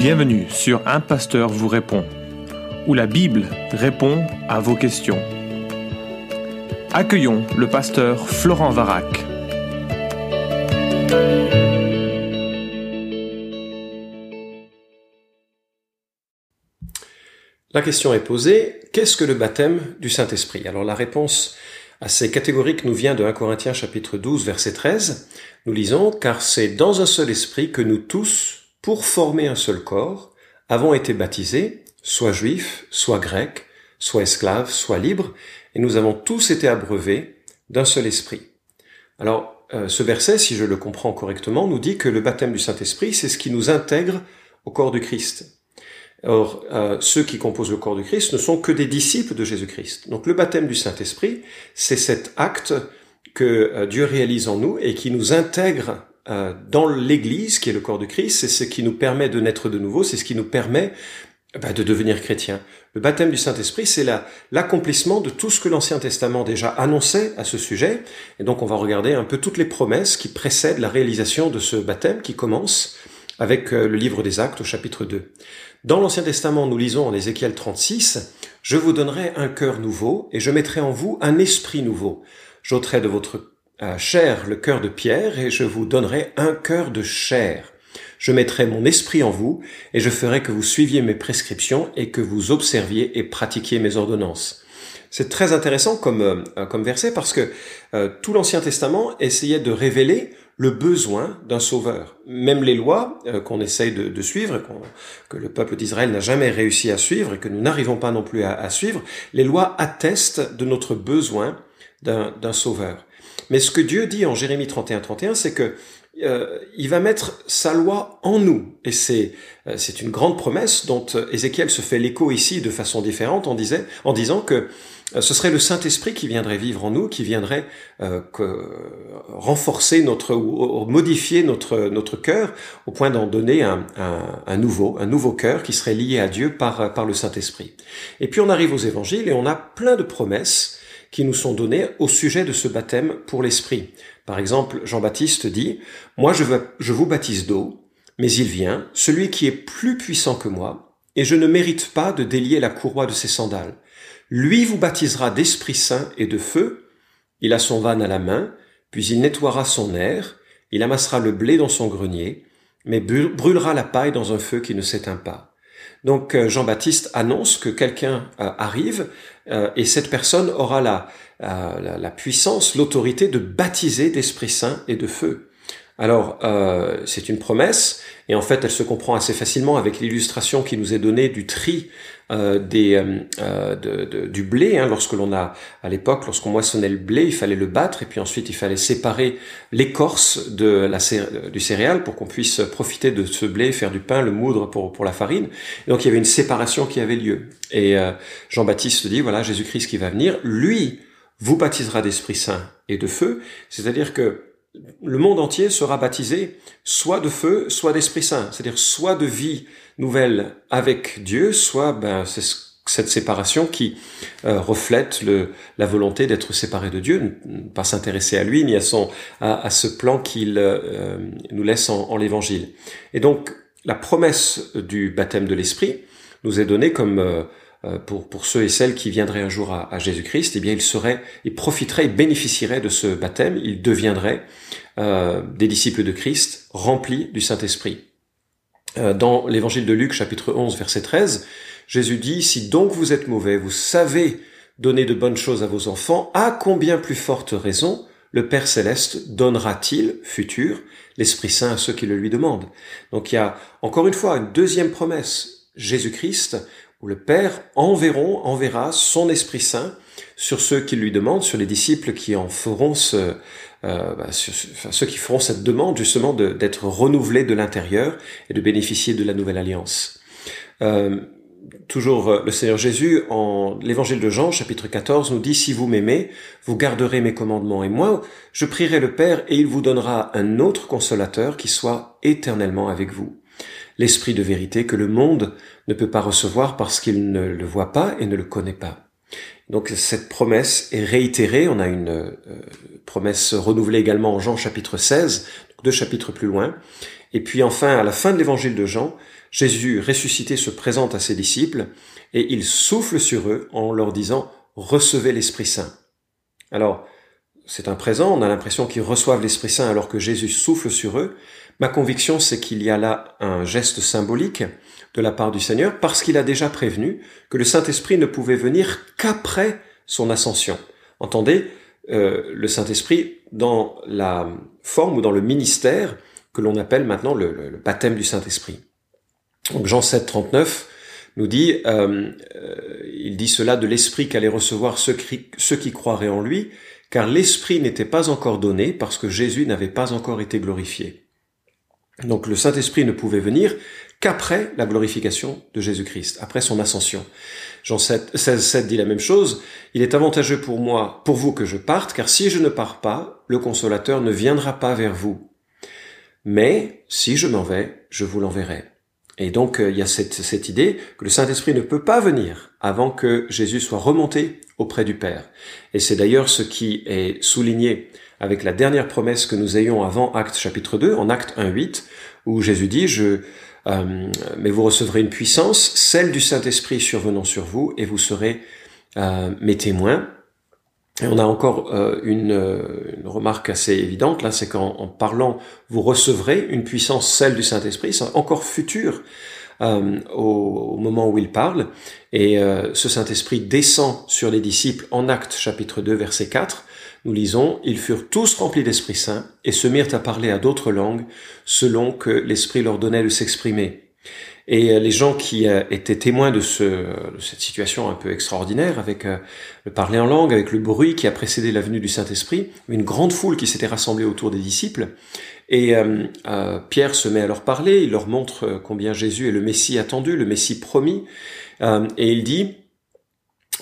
Bienvenue sur Un Pasteur vous répond, où la Bible répond à vos questions. Accueillons le pasteur Florent Varac. La question est posée, qu'est-ce que le baptême du Saint-Esprit? Alors la réponse assez catégorique nous vient de 1 Corinthiens chapitre 12 verset 13. Nous lisons, car c'est dans un seul esprit que nous tous, pour former un seul corps, avons été baptisés, soit juifs, soit grecs, soit esclaves, soit libres, et nous avons tous été abreuvés d'un seul esprit. Alors, euh, ce verset, si je le comprends correctement, nous dit que le baptême du Saint-Esprit, c'est ce qui nous intègre au corps du Christ. Or, euh, ceux qui composent le corps du Christ ne sont que des disciples de Jésus-Christ. Donc le baptême du Saint-Esprit, c'est cet acte que euh, Dieu réalise en nous et qui nous intègre dans l'Église, qui est le corps du Christ, c'est ce qui nous permet de naître de nouveau, c'est ce qui nous permet bah, de devenir chrétien. Le baptême du Saint-Esprit, c'est l'accomplissement de tout ce que l'Ancien Testament déjà annonçait à ce sujet. Et donc on va regarder un peu toutes les promesses qui précèdent la réalisation de ce baptême qui commence avec euh, le livre des Actes au chapitre 2. Dans l'Ancien Testament, nous lisons en Ézéchiel 36, Je vous donnerai un cœur nouveau et je mettrai en vous un esprit nouveau. J'ôterai de votre chair le cœur de pierre, et je vous donnerai un cœur de chair. Je mettrai mon esprit en vous, et je ferai que vous suiviez mes prescriptions, et que vous observiez et pratiquiez mes ordonnances. C'est très intéressant comme, euh, comme verset parce que euh, tout l'Ancien Testament essayait de révéler le besoin d'un sauveur. Même les lois euh, qu'on essaye de, suivre, que le peuple d'Israël n'a jamais réussi à suivre et que nous n'arrivons pas non plus à, à, suivre, les lois attestent de notre besoin d'un sauveur. Mais ce que Dieu dit en Jérémie 31, 31, c'est que euh, il va mettre sa loi en nous. Et c'est euh, c'est une grande promesse dont Ézéchiel se fait l'écho ici de façon différente en, disait, en disant que euh, ce serait le Saint-Esprit qui viendrait vivre en nous, qui viendrait que, renforcer notre ou, modifier notre notre cœur au point d'en donner un, un, un, nouveau un nouveau cœur qui serait lié à Dieu par par le Saint-Esprit. Et puis on arrive aux évangiles et on a plein de promesses qui nous sont données au sujet de ce baptême pour l'Esprit. Par exemple, Jean-Baptiste dit, Moi je, je vous baptise d'eau, mais il vient, celui qui est plus puissant que moi, et je ne mérite pas de délier la courroie de ses sandales. Lui vous baptisera d'Esprit Saint et de feu, il a son van à la main, puis il nettoiera son air, il amassera le blé dans son grenier, mais brûlera la paille dans un feu qui ne s'éteint pas. Donc euh, Jean-Baptiste annonce que quelqu'un euh, arrive euh, et cette personne aura la, la, puissance, l'autorité de baptiser d'Esprit Saint et de feu. Alors, c'est une promesse, et en fait, elle se comprend assez facilement avec l'illustration qui nous est donnée du tri euh, des, euh, euh, du blé. Hein, lorsque l'on a, à l'époque, lorsqu'on moissonnait le blé, il fallait le battre et puis ensuite il fallait séparer l'écorce de la, du céréal pour qu'on puisse profiter de ce blé, faire du pain, le moudre pour, pour la farine. Et donc il y avait une séparation qui avait lieu. Et Jean-Baptiste dit, voilà, Jésus-Christ qui va venir, lui vous baptisera d'Esprit Saint et de feu, c'est-à-dire que le monde entier sera baptisé soit de feu, soit d'Esprit Saint, c'est-à-dire soit de vie nouvelle avec Dieu, soit ben, c'est cette séparation qui euh, reflète la volonté d'être séparé de Dieu, ne pas s'intéresser à lui ni à son à, ce plan qu'il euh, nous laisse en, l'Évangile. Et donc la promesse du baptême de l'Esprit nous est donnée comme euh, pour, pour ceux et celles qui viendraient un jour à, Jésus-Christ, eh bien, ils seraient, ils profiteraient, ils bénéficieraient de ce baptême, ils deviendraient euh, des disciples de Christ remplis du Saint-Esprit. Euh, dans l'évangile de Luc, chapitre 11, verset 13, Jésus dit, Si donc vous êtes mauvais, vous savez donner de bonnes choses à vos enfants, à combien plus forte raison le Père céleste donnera-t-il, futur, l'Esprit Saint à ceux qui le lui demandent? Donc il y a encore une fois une deuxième promesse. Jésus-Christ où le Père enverront, enverra son Esprit Saint sur ceux qui lui demandent, sur les disciples qui en feront ce, euh, bah, ceux qui feront cette demande justement d'être renouvelés de l'intérieur et de bénéficier de la nouvelle alliance. Euh, toujours euh, le Seigneur Jésus, en l'évangile de Jean, chapitre 14, nous dit, Si vous m'aimez, vous garderez mes commandements, et moi, je prierai le Père, et il vous donnera un autre consolateur qui soit éternellement avec vous l'esprit de vérité que le monde ne peut pas recevoir parce qu'il ne le voit pas et ne le connaît pas. Donc cette promesse est réitérée, on a une euh, promesse renouvelée également en Jean chapitre 16, deux chapitres plus loin, Et puis enfin, à la fin de l'évangile de Jean, Jésus ressuscité se présente à ses disciples et il souffle sur eux en leur disant recevez l'Esprit Saint. Alors, c'est un présent, on a l'impression qu'ils reçoivent l'Esprit Saint alors que Jésus souffle sur eux. Ma conviction, c'est qu'il y a là un geste symbolique de la part du Seigneur parce qu'il a déjà prévenu que le Saint-Esprit ne pouvait venir qu'après son ascension. Entendez, euh, le Saint-Esprit dans la forme ou dans le ministère que l'on appelle maintenant le, baptême du Saint-Esprit. Donc Jean 7, 39 nous dit, euh, euh, il dit cela de l'Esprit qu'allaient recevoir ceux qui croiraient en lui, car l'Esprit n'était pas encore donné parce que Jésus n'avait pas encore été glorifié. Donc le Saint-Esprit ne pouvait venir qu'après la glorification de Jésus-Christ, après son ascension. Jean 7, 16, 7 dit la même chose. Il est avantageux pour moi, pour vous que je parte, car si je ne pars pas, le consolateur ne viendra pas vers vous. Mais si je m'en vais, je vous l'enverrai. Et donc euh, il y a cette idée que le Saint-Esprit ne peut pas venir avant que Jésus soit remonté auprès du Père. Et c'est d'ailleurs ce qui est souligné avec la dernière promesse que nous ayons avant Acte chapitre 2, en Acte 1.8, où Jésus dit, euh, mais vous recevrez une puissance, celle du Saint-Esprit survenant sur vous, et vous serez euh, mes témoins. Et on a encore euh, une, une, remarque assez évidente, là, c'est qu'en parlant, vous recevrez une puissance, celle du Saint-Esprit, c'est encore futur euh, au, moment où il parle. Et euh, ce Saint-Esprit descend sur les disciples en Actes chapitre 2, verset 4. Nous lisons, Ils furent tous remplis d'Esprit Saint et se mirent à parler à d'autres langues selon que l'Esprit leur donnait de s'exprimer. Et euh, les gens qui euh, étaient témoins de, ce, de, cette situation un peu extraordinaire, avec euh, le parler en langue, avec le bruit qui a précédé la venue du Saint-Esprit, une grande foule qui s'était rassemblée autour des disciples, et euh, Pierre se met à leur parler, il leur montre combien Jésus est le Messie attendu, le Messie promis, euh, et il dit,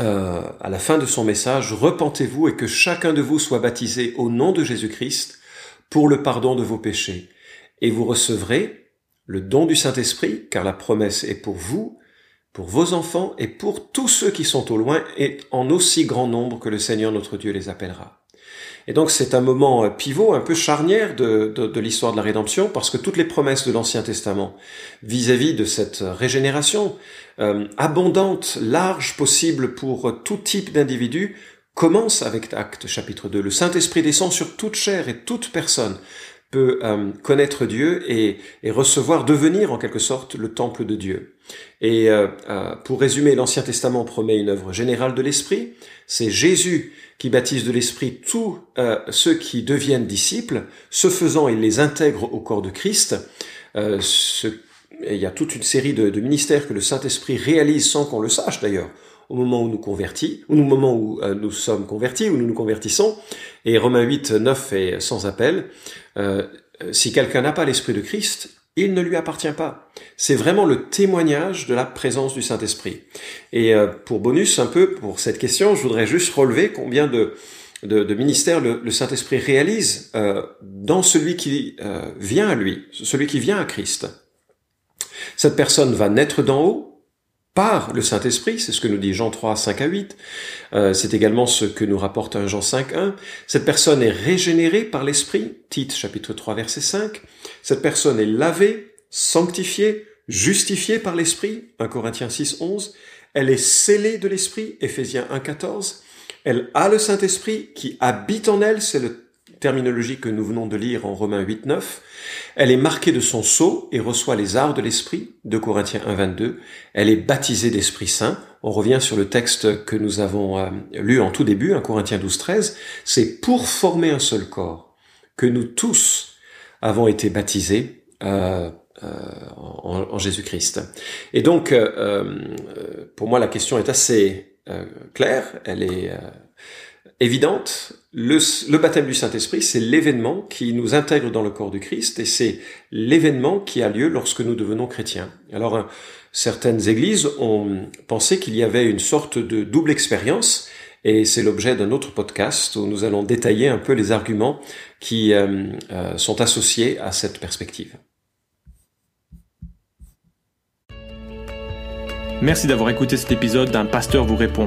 euh, à la fin de son message, repentez-vous et que chacun de vous soit baptisé au nom de Jésus-Christ pour le pardon de vos péchés, et vous recevrez le don du Saint-Esprit, car la promesse est pour vous, pour vos enfants et pour tous ceux qui sont au loin et en aussi grand nombre que le Seigneur notre Dieu les appellera. Et donc c'est un moment euh, pivot, un peu charnière de, l'histoire de la rédemption, parce que toutes les promesses de l'Ancien Testament vis-à-vis de cette régénération euh, abondante, large, possible pour tout type d'individu, commencent avec Acte chapitre 2. Le Saint-Esprit descend sur toute chair et toute personne peut euh, connaître Dieu et, recevoir, devenir en quelque sorte le temple de Dieu. Et euh, euh, pour résumer, l'Ancien Testament promet une œuvre générale de l'Esprit. C'est Jésus qui baptise de l'Esprit tous ceux qui deviennent disciples. Ce faisant, il les intègre au corps de Christ. Ce, il y a toute une série de, de ministères que le Saint-Esprit réalise sans qu'on le sache d'ailleurs au moment où nous convertis, ou au moment où euh, nous sommes convertis, où nous nous convertissons. Et Romains 8, 9 est sans appel. Euh, si quelqu'un n'a pas l'Esprit de Christ, il ne lui appartient pas. C'est vraiment le témoignage de la présence du Saint-Esprit. Et euh, pour bonus un peu pour cette question, je voudrais juste relever combien de, ministères le, Saint-Esprit réalise dans celui qui vient à lui, celui qui vient à Christ. Cette personne va naître d'en haut, par le Saint-Esprit, c'est ce que nous dit Jean 3, 5 à 8, euh, c'est également ce que nous rapporte Jean 5, 1. Cette personne est régénérée par l'Esprit, Tite chapitre 3 verset 5. Cette personne est lavée, sanctifiée, justifiée par l'Esprit, 1 Corinthiens 6, 11. Elle est scellée de l'Esprit, Éphésiens 1, 14. Elle a le Saint-Esprit qui habite en elle, c'est le terminologie que nous venons de lire en Romains 8, 9. Elle est marquée de son sceau et reçoit les arts de l'Esprit, de Corinthiens 1, 22. Elle est baptisée d'Esprit Saint. On revient sur le texte que nous avons euh, lu en tout début, 1 Corinthiens 12, 13. C'est pour former un seul corps que nous tous avons été baptisés euh, euh, en Jésus-Christ. Et donc, pour moi, la question est assez claire. Elle est évidente. Le, baptême du Saint-Esprit, c'est l'événement qui nous intègre dans le corps du Christ et c'est l'événement qui a lieu lorsque nous devenons chrétiens. Alors, euh, certaines églises ont pensé qu'il y avait une sorte de double expérience et c'est l'objet d'un autre podcast où nous allons détailler un peu les arguments qui euh, euh, sont associés à cette perspective. Merci d'avoir écouté cet épisode d'un pasteur vous répond.